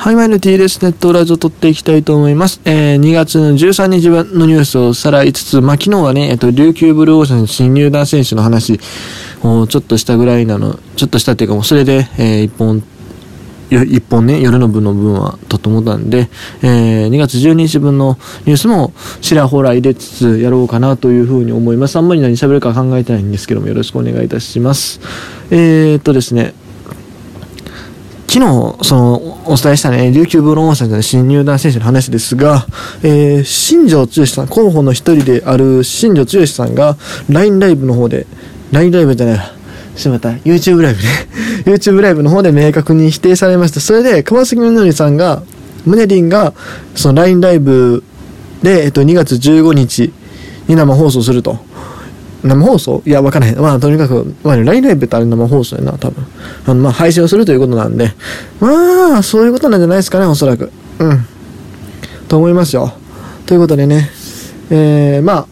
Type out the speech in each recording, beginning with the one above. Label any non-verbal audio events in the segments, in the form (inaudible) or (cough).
はい、マイの T です。ネットラジオ撮っていきたいと思います。えー、2月の13日分のニュースをさらいつつ、まあ、昨日はね、えっと、琉球ブルーオーシャン新入団選手の話をちょっとしたぐらいなの、ちょっとしたっていうかもうそれで、えー、一本、一本ね、夜の分の分はとと思ったんで、えー、2月12日分のニュースもちらほら入れつつやろうかなというふうに思います。あんまり何喋るか考えてないんですけども、よろしくお願いいたします。えー、っとですね、昨日、その、お伝えしたね、琉球ブローンさんの新入団選手の話ですが、えー、新庄剛志さん、候補の一人である新庄剛志さんが、LINE ライブの方で、LINE ライブじゃない、しまった、YouTube ライブね。(laughs) YouTube ライブの方で明確に否定されました。それで、川崎みのりさんが、ムネリンが、その LINE ライブで、えっと、2月15日に生放送すると。生放送？いや、わからへん。まあ、とにかく、まあ、LINE ライブってあれ生放送やな、多分。あの、まあ、配信をするということなんで、まあ、そういうことなんじゃないですかね、おそらく。うん。と思いますよ。ということでね、えー、ま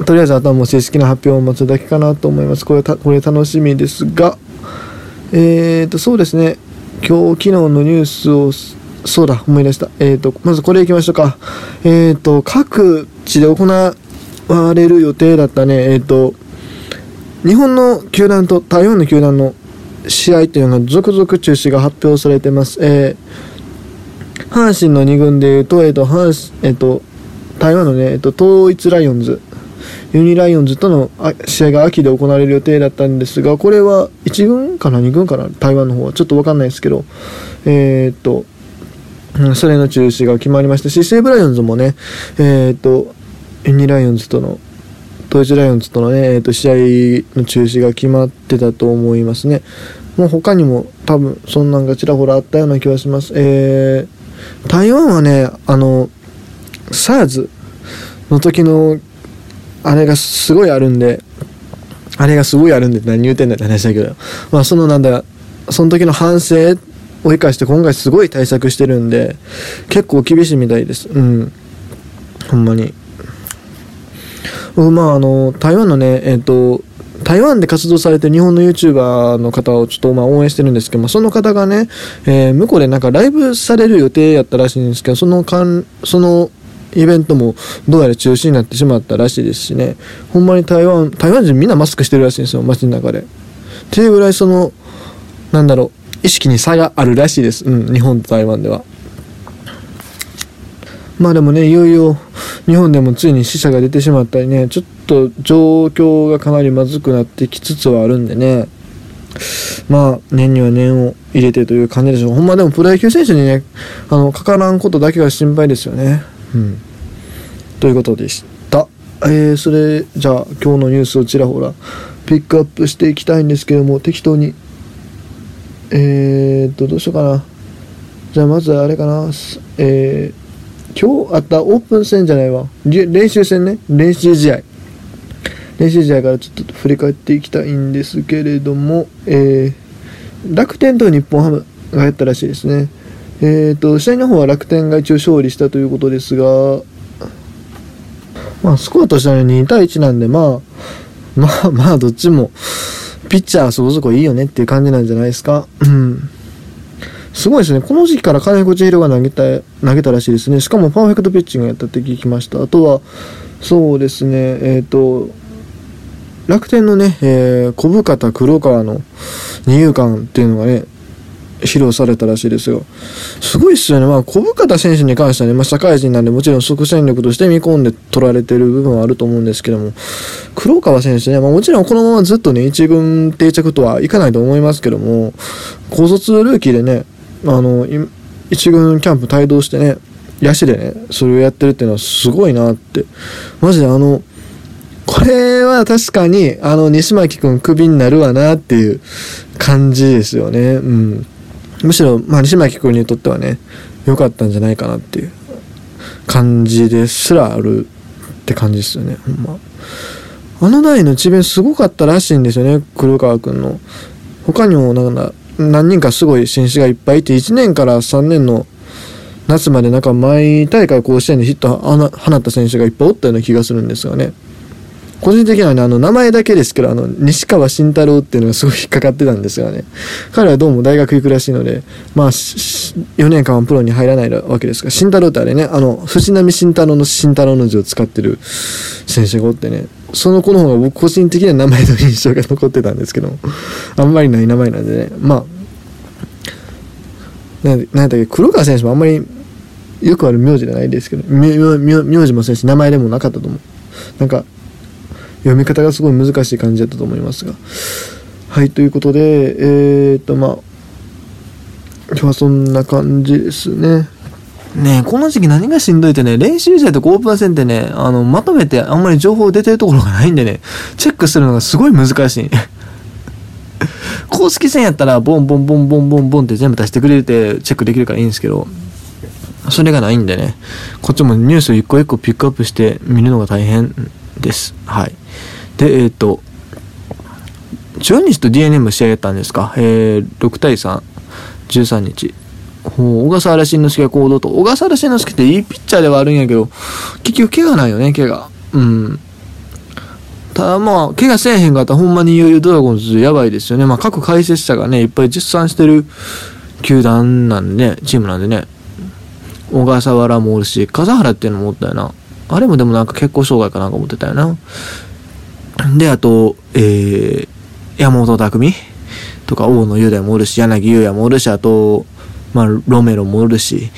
あ、とりあえずあとはもう正式な発表を待つだけかなと思います。これ、これ楽しみですが、えーと、そうですね、今日、昨日のニュースを、そうだ、思い出した。えーと、まずこれいきましょうか。えーと、各地で行われる予定だったね、えっ、ー、と、日本の球団と台湾の球団の試合っていうのが続々中止が発表されてます。えー、阪神の2軍でいうと、えっ、ー、と、阪神、えっ、ー、と、台湾のね、えっ、と、統一ライオンズ、ユニライオンズとの試合が秋で行われる予定だったんですが、これは1軍かな、2軍かな、台湾の方は。ちょっとわかんないですけど、えっと、それの中止が決まりましたし、西武ライオンズもね、えっと、ユニライオンズとの統一ライオンズとのね、えー、と試合の中止が決まってたと思いますね。もう他にも多分そんなんがちらほらあったような気がします。えー、台湾はね、あの、SARS の時のあれがすごいあるんで、あれがすごいあるんで何言うてんだって話だけど、まあそのなんだ、その時の反省を生かして今回すごい対策してるんで、結構厳しいみたいです。うん。ほんまに。まあ、あの、台湾のね、えっ、ー、と、台湾で活動されてる日本の YouTuber の方をちょっとまあ応援してるんですけど、まあ、その方がね、えー、向こうでなんかライブされる予定やったらしいんですけど、その間、そのイベントもどうやら中止になってしまったらしいですしね、ほんまに台湾、台湾人みんなマスクしてるらしいんですよ、街の中で。っていうぐらいその、なんだろう、意識に差があるらしいです。うん、日本と台湾では。まあでもね、いよいよ日本でもついに死者が出てしまったりね、ちょっと状況がかなりまずくなってきつつはあるんでね、まあ年には年を入れてという感じでしょう。ほんまでもプロ野球選手にね、あの、かからんことだけが心配ですよね。うん。ということでした。えー、それじゃあ今日のニュースをちらほらピックアップしていきたいんですけども、適当に。えーっと、どうしようかな。じゃあまずあれかな。えー今日あったオープン戦じゃないわ。練習戦ね。練習試合。練習試合からちょっと振り返っていきたいんですけれども、えー、楽天と日本ハムがやったらしいですね。えっ、ー、と、試合の方は楽天が一応勝利したということですが、まあ、スコアとしては2対1なんで、まあ、まあまあ、どっちも、ピッチャーそこそこいいよねっていう感じなんじゃないですか。うん。すごいですね。この時期から金子千尋が投げた、投げたらしいですね。しかもパーフェクトピッチングやったって聞きました。あとは、そうですね、えっ、ー、と、楽天のね、えー、小深田黒川の二遊間っていうのがね、披露されたらしいですよ。すごいっすよね。まあ、小深田選手に関してはね、まあ、社会人なんでもちろん即戦力として見込んで取られてる部分はあると思うんですけども、黒川選手ね、まあ、もちろんこのままずっとね、一軍定着とはいかないと思いますけども、高卒ルーキーでね、あの、一軍キャンプ帯同してね、野手でね、それをやってるっていうのはすごいなって。マジであの、これは確かに、あの、西巻くんクビになるわなっていう感じですよね。うん。むしろ、まあ、西巻くんにとってはね、良かったんじゃないかなっていう感じですらあるって感じですよね、ほんま。あの代の智弁すごかったらしいんですよね、黒川くんの。他にも、なんか、何人かすごい選手がいっぱいいて、1年から3年の夏までなんか毎大会甲子園でヒット放った選手がいっぱいおったような気がするんですがね。個人的にはね、あの、名前だけですけど、あの、西川慎太郎っていうのがすごい引っかかってたんですがね、彼はどうも大学行くらしいので、まあ、4年間はプロに入らないわけですが、慎太郎ってあれね、あの、藤波慎太郎の慎太郎の字を使ってる選手がおってね、その子の方が僕個人的には名前の印象が残ってたんですけどあんまりない名前なんでね、まあ、なんだっけ、黒川選手もあんまりよくある名字じゃないですけど、名字もそうし、名前でもなかったと思う。なんか、読み方がすごい難しい感じだったと思いますが。はい、ということで、えー、っと、まあ、今日はそんな感じですね。ねこの時期何がしんどいってね、練習試合とかオープン戦ってね、あの、まとめてあんまり情報出てるところがないんでね、チェックするのがすごい難しい。公式戦やったら、ボンボンボンボンボンボンって全部出してくれて、チェックできるからいいんですけど、それがないんでね、こっちもニュースを一個一個ピックアップして見るのが大変です。はい。で、えっ、ー、と、中日と DNA も試合やったんですか？えー、6対3、13日。小笠原慎之介が行動と、小笠原慎之介っていいピッチャーではあるんやけど、結局怪我ないよね、怪我。うん。ただまあ、怪我せえへんかったらほんまにいよいよドラゴンズやばいですよね。まあ各解説者がね、いっぱい実賛してる球団なんでね、チームなんでね。小笠原もおるし、笠原っていうのもおったよな。あれもでもなんか結構障害かなんか思ってたよな。で、あと、えー、山本匠とか大野雄大もおるし、柳優也もおるし、あと、まあ、ロメロもおるし、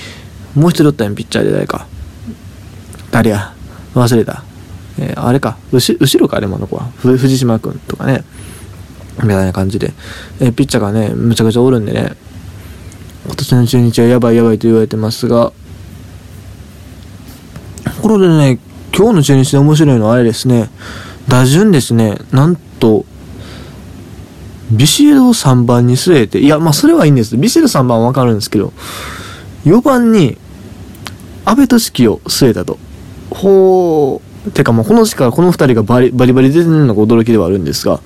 もう一人おったん、ピッチャーで誰か。誰や？忘れた。えー、あれか。後後ろか、あれもの子は。藤島君とかね。みたいな感じで。えー、ピッチャーがね、むちゃくちゃおるんでね。今年の中日はやばいやばいと言われてますが、ころでね、今日の中日で面白いのはあれですね。打順ですね、なんと、ビシエドを3番に据えて、いや、まあそれはいいんです。ビシエド3番はわかるんですけど、4番に、安倍俊樹を据えたと。ほう。てかもうこの時からこの2人がバリバリバリ出てるのが驚きではあるんですが、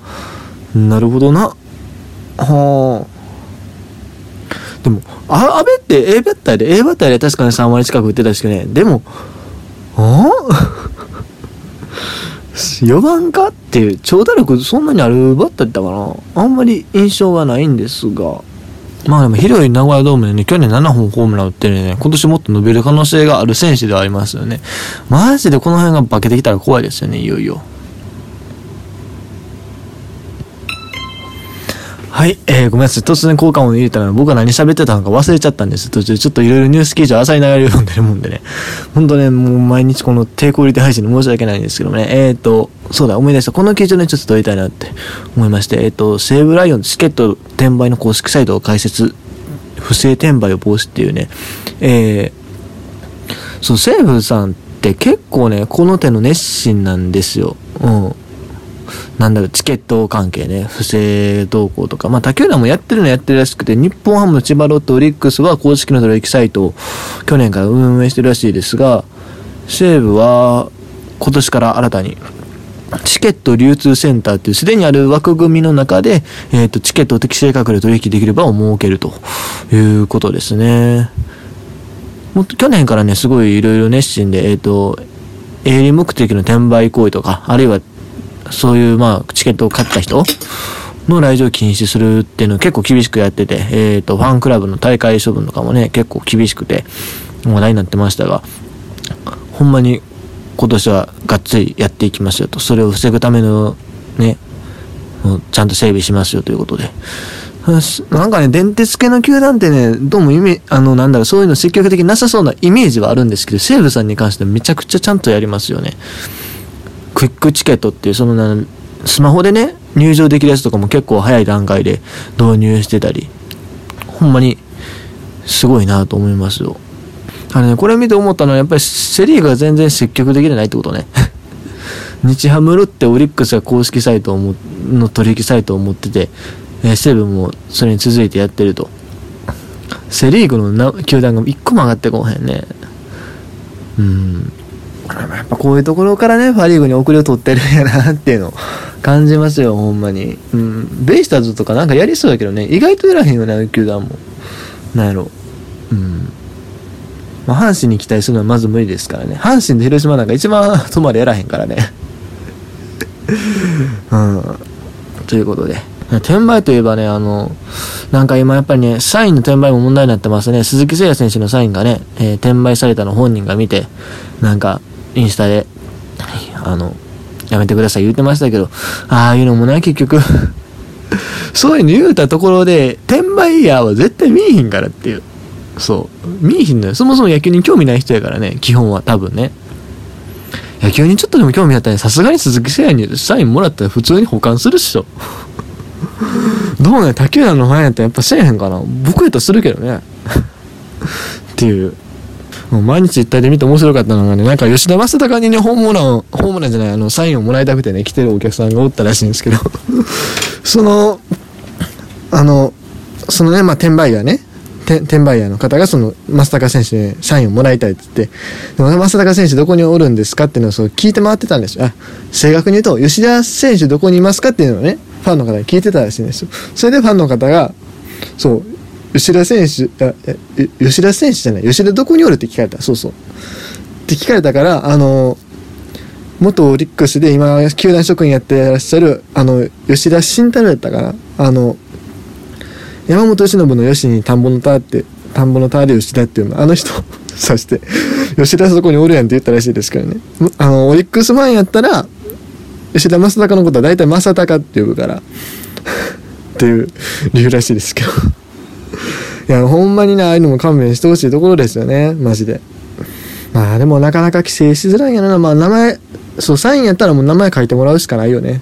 なるほどな。はあ。でも、あ、安倍って A バッターで、A バッターで確かに3割近く打ってたしね、でも、あ4番かっていう長打力そんなにあるバッターだったかな。あんまり印象がないんですが。まあでも広い名古屋ドームでね去年7本ホームラン打ってるね。今年もっと伸びる可能性がある選手ではありますよね。マジでこの辺が化けてきたら怖いですよねいよいよ。はい、えー、ごめんなさい。突然効果音入れたら僕は何喋ってたのか忘れちゃったんです。途中ちょっといろいろニュース記事を浅い流れを読んでるもんでね。ほんとね、もう毎日この低クオリティ配信に申し訳ないんですけどね。えっ、ー、と、そうだ、思い出した。この記事をね、ちょっと撮りたいなって思いまして、えっ、ー、と、西武ライオンチケット転売の公式サイトを開設、不正転売を防止っていうね、えー、そう、西武さんって結構ね、この手の熱心なんですよ。うん。なんだろう、チケット関係ね、不正動向とか、まあ、他球団もやってるのやってるらしくて、日本ハム、千葉ロッテ、オリックスは公式の取引サイトを去年から運営してるらしいですが、西武は今年から新たに、チケット流通センターっていうすでにある枠組みの中で、えっ、ー、と、チケットを適正価格で取引できる場を設けるということですね。もっと去年からね、すごいいろいろ熱心で、えっ、ー、と、営利目的の転売行為とか、あるいはそういう、まあ、チケットを買った人の来場禁止するっていうのを結構厳しくやってて、えっ、ー、と、ファンクラブの大会処分とかもね、結構厳しくて、話題になってましたが、ほんまに今年はがっつりやっていきますよと、それを防ぐためのね、ちゃんと整備しますよということで。なんかね、電鉄系の球団ってね、どうも意味、あの、なんだろう、そういうの積極的なさそうなイメージはあるんですけど、西武さんに関してはめちゃくちゃちゃんとやりますよね。クイックチケットっていう、そのスマホでね、入場できるやつとかも結構早い段階で導入してたり、ほんまにすごいなと思いますよ。あのね、これ見て思ったのはやっぱりセリーグが全然積極的でないってことね。(laughs) 日ハムロッテオリックスが公式サイトをの取引サイトを持ってて、え、セブンもそれに続いてやってると。セリーグの球団が一個も上がってこへんね。うん。やっぱこういうところからね、パリーグに遅れを取ってるんやなっていうのを感じますよ、ほんまに。うん。ベイスターズとかなんかやりそうだけどね、意外とやらへんよね、球団も。なんやろ。うん。まあ、阪神に期待するのはまず無理ですからね。阪神と広島なんか一番止まりやらへんからね。(laughs) うん。ということで。転売といえばね、あの、なんか今やっぱりね、サインの転売も問題になってますね。鈴木誠也選手のサインがね、えー、転売されたの本人が見て、なんか、インスタで、あの、やめてください言ってましたけど、ああいうのもね、結局 (laughs) そういうの言うたところで、転売ヤーは絶対見えひんからっていう。そう。見えひんのよ。そもそも野球に興味ない人やからね、基本は多分ね。野球にちょっとでも興味あったら、さすがに鈴木誠也にサインもらったら普通に保管するっしょ。(laughs) どうね、他球団のファンやったらやっぱせえへんかな。僕やったらするけどね。っていう。もう毎日一体で見て面白かったのがね、なんか吉田正尚にね、ホームラン、ホームランじゃない、あの、サインをもらいたくてね、来てるお客さんがおったらしいんですけど (laughs) その、あの、そのね、まあ、転売ヤーね、転売ヤーの方がその、正尚選手にサインをもらいたいって言って、でも正尚選手どこにおるんですかっていうのをそう聞いて回ってたんですよ。あ、正確に言うと、吉田選手どこにいますかっていうのをね、ファンの方に聞いてたらしいんですよ。それでファンの方が、そう、吉田選手、あ吉田選手じゃない、吉田どこにおるって聞かれた。そうそう。って聞かれたから、あの、元オリックスで今、球団職員やってらっしゃる、あの、吉田慎太郎やったかな。あの、山本由伸の吉に田んぼの田って、田んぼの田で吉田っていうの、あの人そ (laughs) して、吉田そこにおるやんって言ったらしいですからね。あの、オリックスファンやったら、吉田正尚のことは大体正尚って呼ぶから (laughs) っていう理由らしいですけどいや、ほんまにね、ああいうのも勘弁してほしいところですよね、マジで。まあでもなかなか規制しづらいんやな。まあ名前、そう、サインやったらもう名前書いてもらうしかないよね。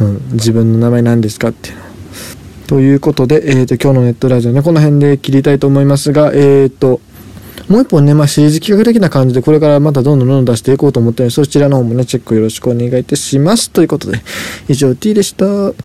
うん、自分の名前何ですかっていうの。ということで、えっ、ー、と、今日のネットラジオね、この辺で切りたいと思いますが、えっ、ー、と、もう一本ね、まあ、シリーズ企画的な感じで、これからまたどんどんどんどん出していこうと思ってるので、そちらの方もね、チェックよろしくお願いいたします。ということで、以上 T でした。